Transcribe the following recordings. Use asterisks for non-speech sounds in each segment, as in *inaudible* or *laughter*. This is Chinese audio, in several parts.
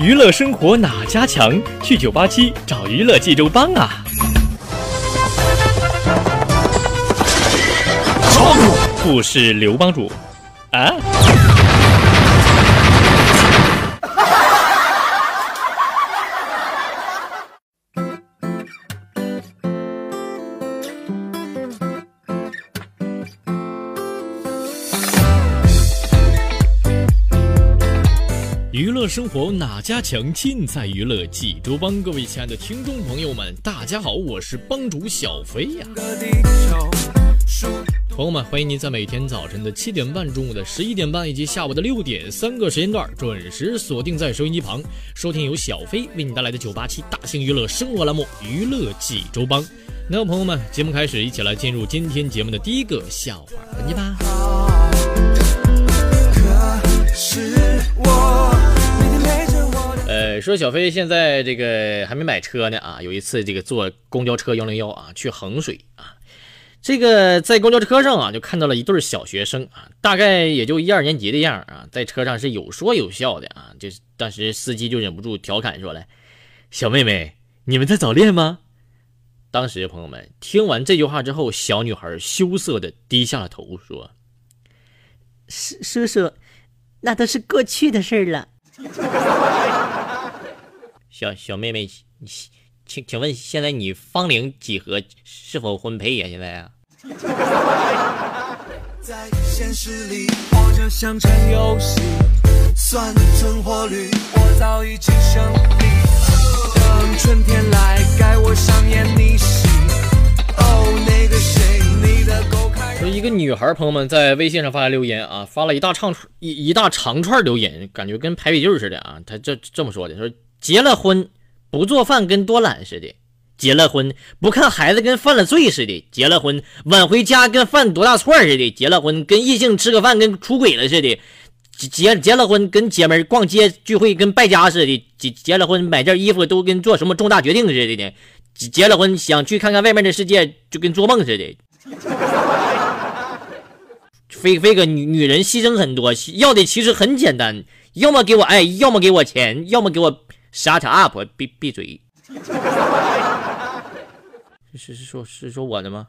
娱乐生活哪家强？去九八七找娱乐济州帮啊！不是刘帮主啊。乐生活哪家强？尽在娱乐济州帮。各位亲爱的听众朋友们，大家好，我是帮主小飞呀。朋友们，欢迎您在每天早晨的七点半、中午的十一点半以及下午的六点三个时间段准时锁定在收音机旁，收听由小飞为你带来的九八七大型娱乐生活栏目《娱乐济州帮》。那，朋友们，节目开始，一起来进入今天节目的第一个笑话环节吧。呃，说小飞现在这个还没买车呢啊，有一次这个坐公交车幺零幺啊去衡水啊，这个在公交车上啊就看到了一对小学生啊，大概也就一二年级的样啊，在车上是有说有笑的啊，就是当时司机就忍不住调侃说了：“小妹妹，你们在早恋吗？”当时朋友们听完这句话之后，小女孩羞涩的低下了头说：“叔叔叔，那都是过去的事了。*laughs* ”小小妹妹，请请问现在你芳龄几何？是否婚配呀？现在啊？*laughs* 说一个女孩，朋友们在微信上发来留言啊，发了一大长串一一大长串留言，感觉跟排比句似的啊。她这这么说的，说。结了婚不做饭跟多懒似的，结了婚不看孩子跟犯了罪似的，结了婚晚回家跟犯多大错似的，结了婚跟异性吃个饭跟出轨了似的，结结了婚跟姐们逛街聚会跟败家似的，结结了婚买件衣服都跟做什么重大决定似的。呢，结了婚想去看看外面的世界就跟做梦似的，非非个女女人牺牲很多，要的其实很简单，要么给我爱，要么给我钱，要么给我。Shut up！闭闭嘴。是是说，是说我的吗？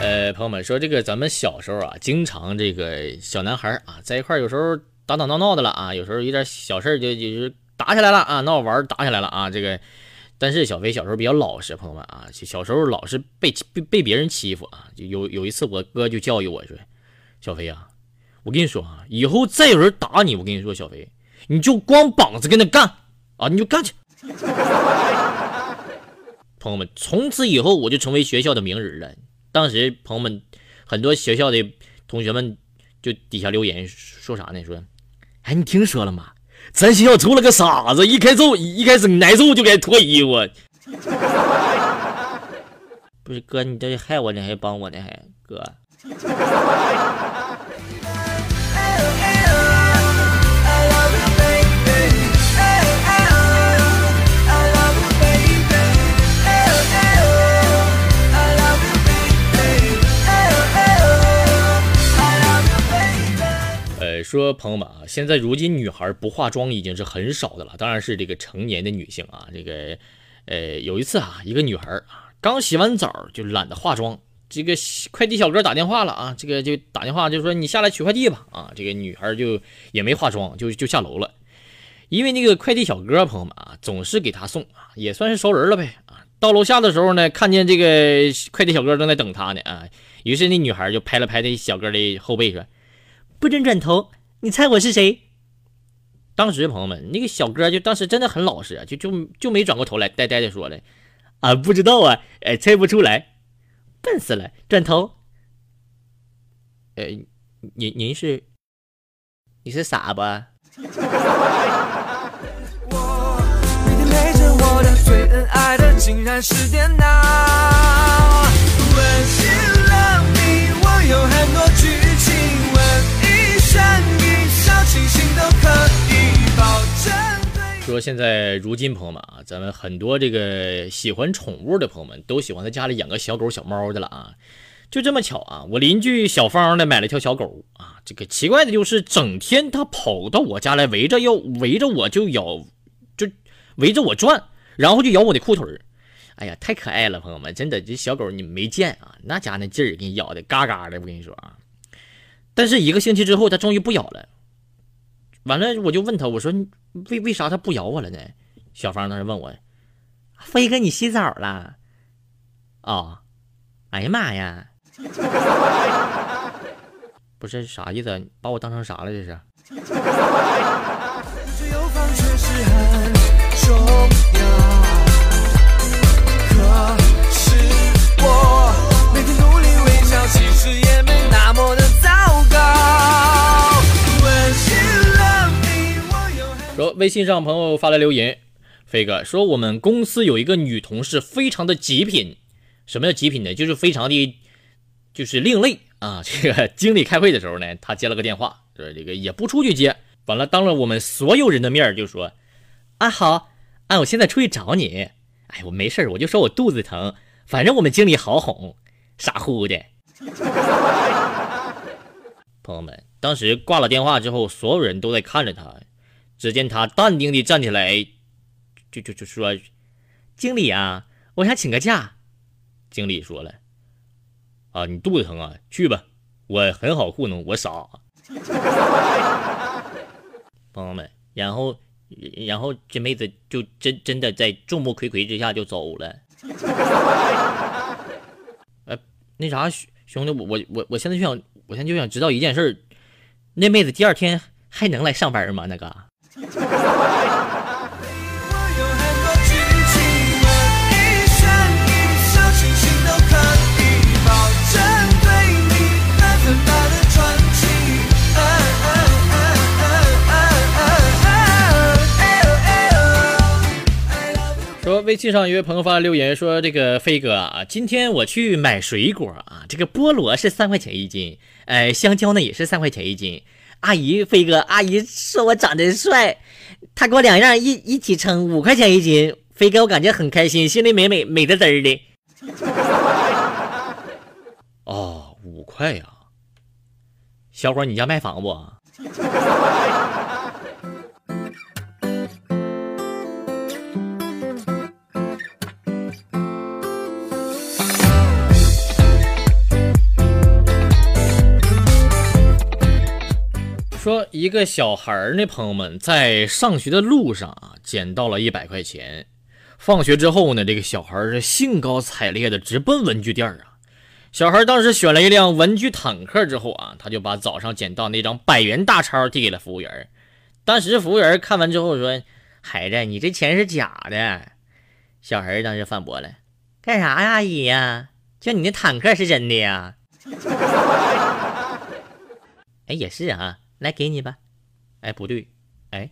呃，朋友们说，这个咱们小时候啊，经常这个小男孩啊，在一块有时候。打打闹闹的了啊，有时候有点小事就就是打起来了啊，闹玩打起来了啊。这个，但是小飞小时候比较老实，朋友们啊，小时候老是被被被别人欺负啊。就有有一次，我哥就教育我说：“小飞啊，我跟你说啊，以后再有人打你，我跟你说，小飞，你就光膀子跟他干啊，你就干去。”朋友们，从此以后我就成为学校的名人了。当时朋友们很多学校的同学们就底下留言说啥呢？说。哎，你听说了吗？咱学校出了个傻子，一开揍，一开始挨揍就该脱衣服。*laughs* 不是哥，你这是害我呢，还是帮我呢？还哥。说朋友们啊，现在如今女孩不化妆已经是很少的了，当然是这个成年的女性啊。这个，呃，有一次啊，一个女孩啊，刚洗完澡就懒得化妆，这个快递小哥打电话了啊，这个就打电话就说你下来取快递吧啊。这个女孩就也没化妆，就就下楼了，因为那个快递小哥朋友们啊，总是给她送啊，也算是熟人了呗啊。到楼下的时候呢，看见这个快递小哥正在等她呢啊，于是那女孩就拍了拍那小哥的后背说。不准转头！你猜我是谁？当时朋友们，那个小哥就当时真的很老实，就就就没转过头来，呆呆的说了：“啊，不知道啊，哎，猜不出来，笨死了。”转头，呃，您您是你是傻吧？诚意，小清新都可以保证说现在如今朋友们啊，咱们很多这个喜欢宠物的朋友们都喜欢在家里养个小狗小猫的了啊。就这么巧啊，我邻居小芳呢买了条小狗啊，这个奇怪的就是整天它跑到我家来围着要围着我就咬，就围着我转，然后就咬我的裤腿儿。哎呀，太可爱了，朋友们，真的这小狗你没见啊，那家那劲儿给你咬的嘎嘎的，我跟你说啊。但是一个星期之后，它终于不咬了。完了，我就问他，我说为为啥他不咬我了呢？小芳当时问我，飞哥，你洗澡了？啊？哎呀妈呀！*laughs* 不是啥意思？把我当成啥了？这是？微信上朋友发来留言，飞哥说我们公司有一个女同事非常的极品，什么叫极品呢？就是非常的，就是另类啊。*laughs* 这个经理开会的时候呢，他接了个电话，说这个也不出去接，完了当着我们所有人的面就说，啊好，啊我现在出去找你，哎我没事我就说我肚子疼，反正我们经理好哄，傻乎乎的。*laughs* 朋友们，当时挂了电话之后，所有人都在看着他。只见他淡定地站起来，就就就说：“经理啊，我想请个假。”经理说了：“啊，你肚子疼啊，去吧，我很好糊弄，我傻。*laughs* ”朋友们，然后然后这妹子就真真的在众目睽睽之下就走了。哎，*laughs* 那啥兄弟，我我我我现在就想，我现在就想知道一件事那妹子第二天还能来上班吗？那个？说微信上一位朋友发留言说：“这个飞哥啊，今天我去买水果啊，这个菠萝是三块钱一斤，哎，香蕉呢也是三块钱一斤。”阿姨，飞哥，阿姨说我长得帅，他给我两样一一起称五块钱一斤。飞哥，我感觉很开心，心里美美美滋滋的。哦，五块呀，小伙，你家卖房不？一个小孩儿呢，朋友们在上学的路上啊，捡到了一百块钱。放学之后呢，这个小孩是兴高采烈的直奔文具店啊。小孩当时选了一辆文具坦克之后啊，他就把早上捡到那张百元大钞递给了服务员。当时服务员看完之后说：“孩子，你这钱是假的。”小孩当时反驳了：“干啥呀，阿姨呀？就你那坦克是真的呀？” *laughs* 哎，也是啊。来给你吧，哎，不对，哎。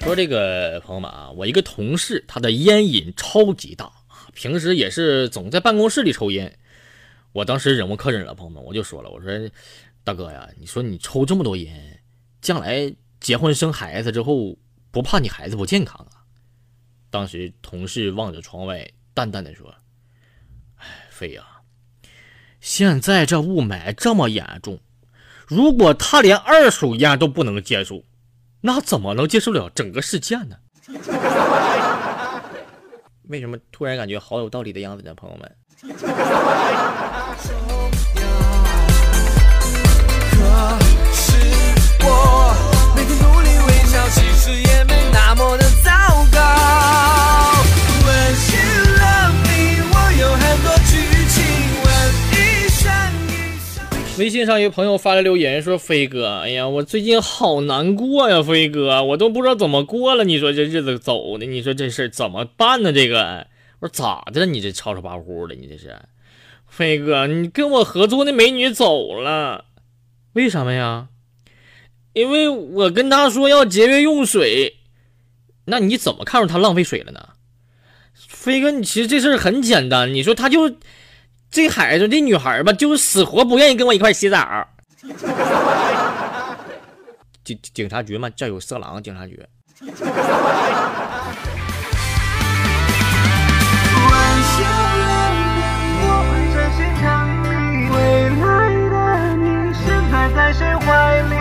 说这个朋友们啊，我一个同事，他的烟瘾超级大啊，平时也是总在办公室里抽烟。我当时忍无可忍了，朋友们，我就说了，我说，大哥呀，你说你抽这么多烟，将来结婚生孩子之后，不怕你孩子不健康啊？当时同事望着窗外，淡淡的说：“哎，飞呀，现在这雾霾这么严重，如果他连二手烟都不能接受，那怎么能接受了整个世界呢？” *laughs* 为什么突然感觉好有道理的样子呢，朋友们？微信上一个朋友发来留言说：“飞哥，哎呀，我最近好难过呀，飞哥，我都不知道怎么过了。你说这日子走的，你说这事怎么办呢？这个，我说咋的了？你这吵吵巴呼的，你这是？飞哥，你跟我合作那美女走了，为什么呀？因为我跟她说要节约用水。那你怎么看出她浪费水了呢？飞哥，你其实这事很简单，你说她就。”这孩子，这女孩吧，就是死活不愿意跟我一块洗澡。*laughs* 警警察局嘛，这有色狼。警察局。未来的你，身在谁怀里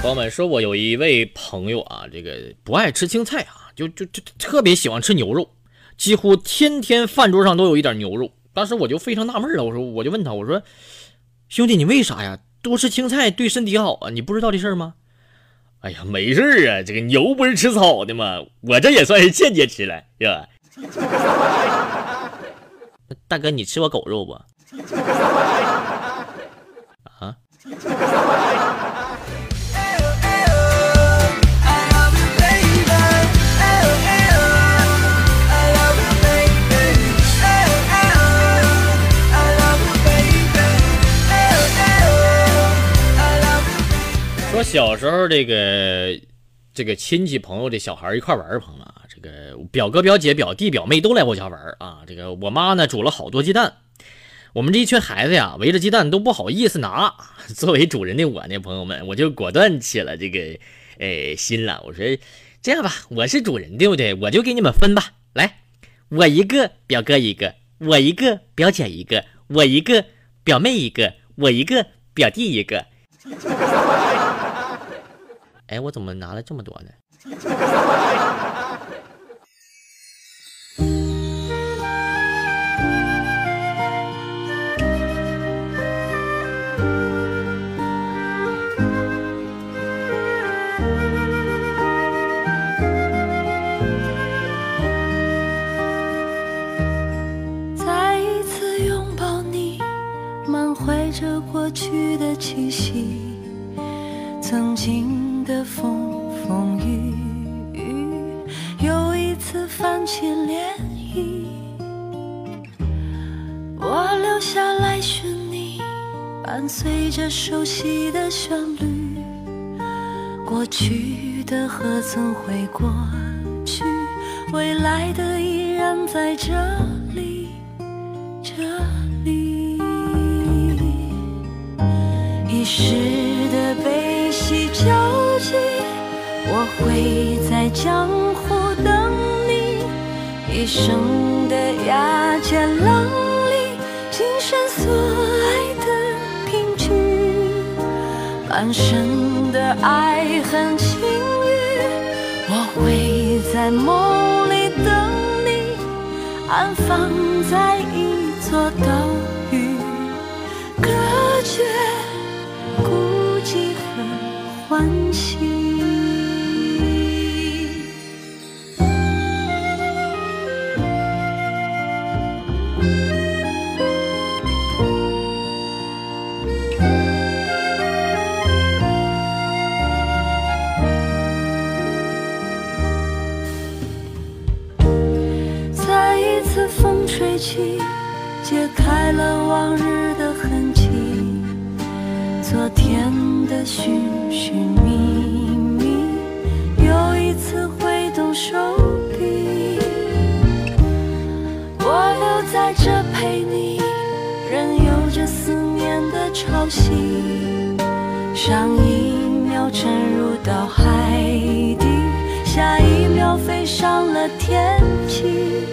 朋友们说，我有一位朋友啊，这个不爱吃青菜啊，就就就特别喜欢吃牛肉，几乎天天饭桌上都有一点牛肉。当时我就非常纳闷了，我说，我就问他，我说，兄弟，你为啥呀？多吃青菜对身体好啊，你不知道这事儿吗？哎呀，没事儿啊，这个牛不是吃草的吗？我这也算是间接吃了，是吧？*laughs* 大哥，你吃过狗肉不？*laughs* 啊？我小时候，这个这个亲戚朋友的小孩一块玩朋友们啊，这个表哥表姐表弟表妹都来我家玩啊。这个我妈呢煮了好多鸡蛋，我们这一群孩子呀围着鸡蛋都不好意思拿。*laughs* 作为主人的我呢，朋友们，我就果断起了这个呃心了。我说这样吧，我是主人对不对？我就给你们分吧。来，我一个，表哥一个，我一个，表姐一个，我一个，表妹一个，我一个，表弟一个。哎，我怎么拿了这么多呢？再一次拥抱你，满怀着过去的气息，曾经。的风风雨雨，又一次泛起涟漪。我留下来寻你，伴随着熟悉的旋律。过去的何曾会过去？未来的依然在这里，这里。一时会在江湖等你，一生的牙尖浪里，今生所爱的凭据，半生的爱恨情欲。我会在梦里等你，安放在一座岛揭开了往日的痕迹，昨天的寻寻觅觅，又一次挥动手臂。我留在这陪你，任由这思念的潮汐，上一秒沉入到海底，下一秒飞上了天际，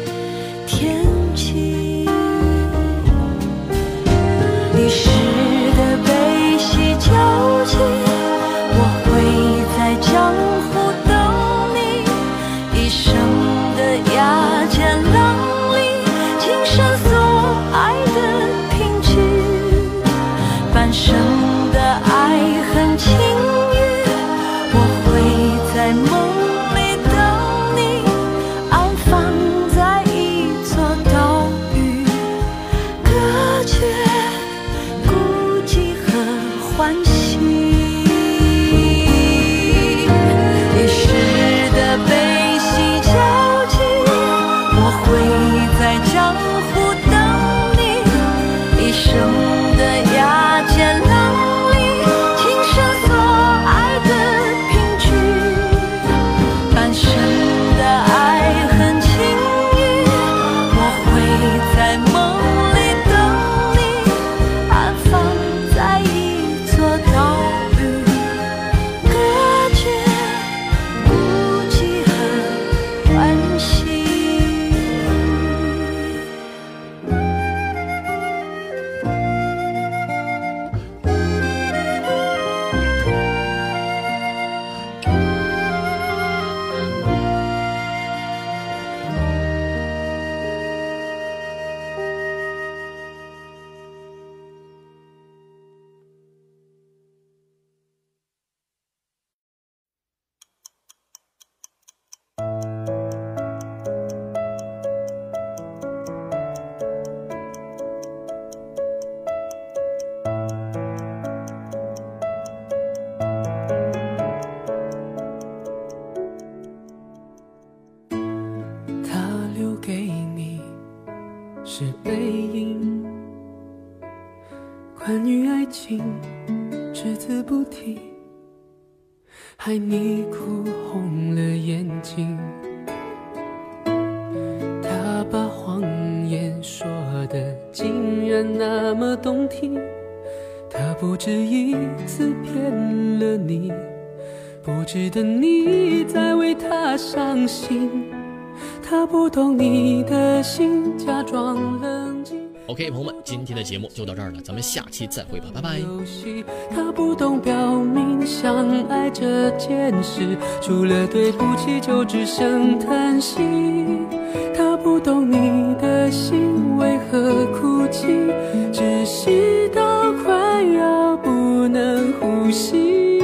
一次骗了你，不值得你再为他伤心。他不懂你的心，假装冷静。OK，朋友们，今天的节目就到这儿了，咱们下期再会吧，拜拜。游戏，他不懂表明相爱这件事，除了对不起就只剩叹息。他不懂你的心为何哭泣，窒息到快要不能呼吸。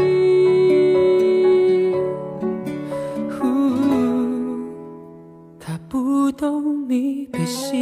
呼他不懂你的心。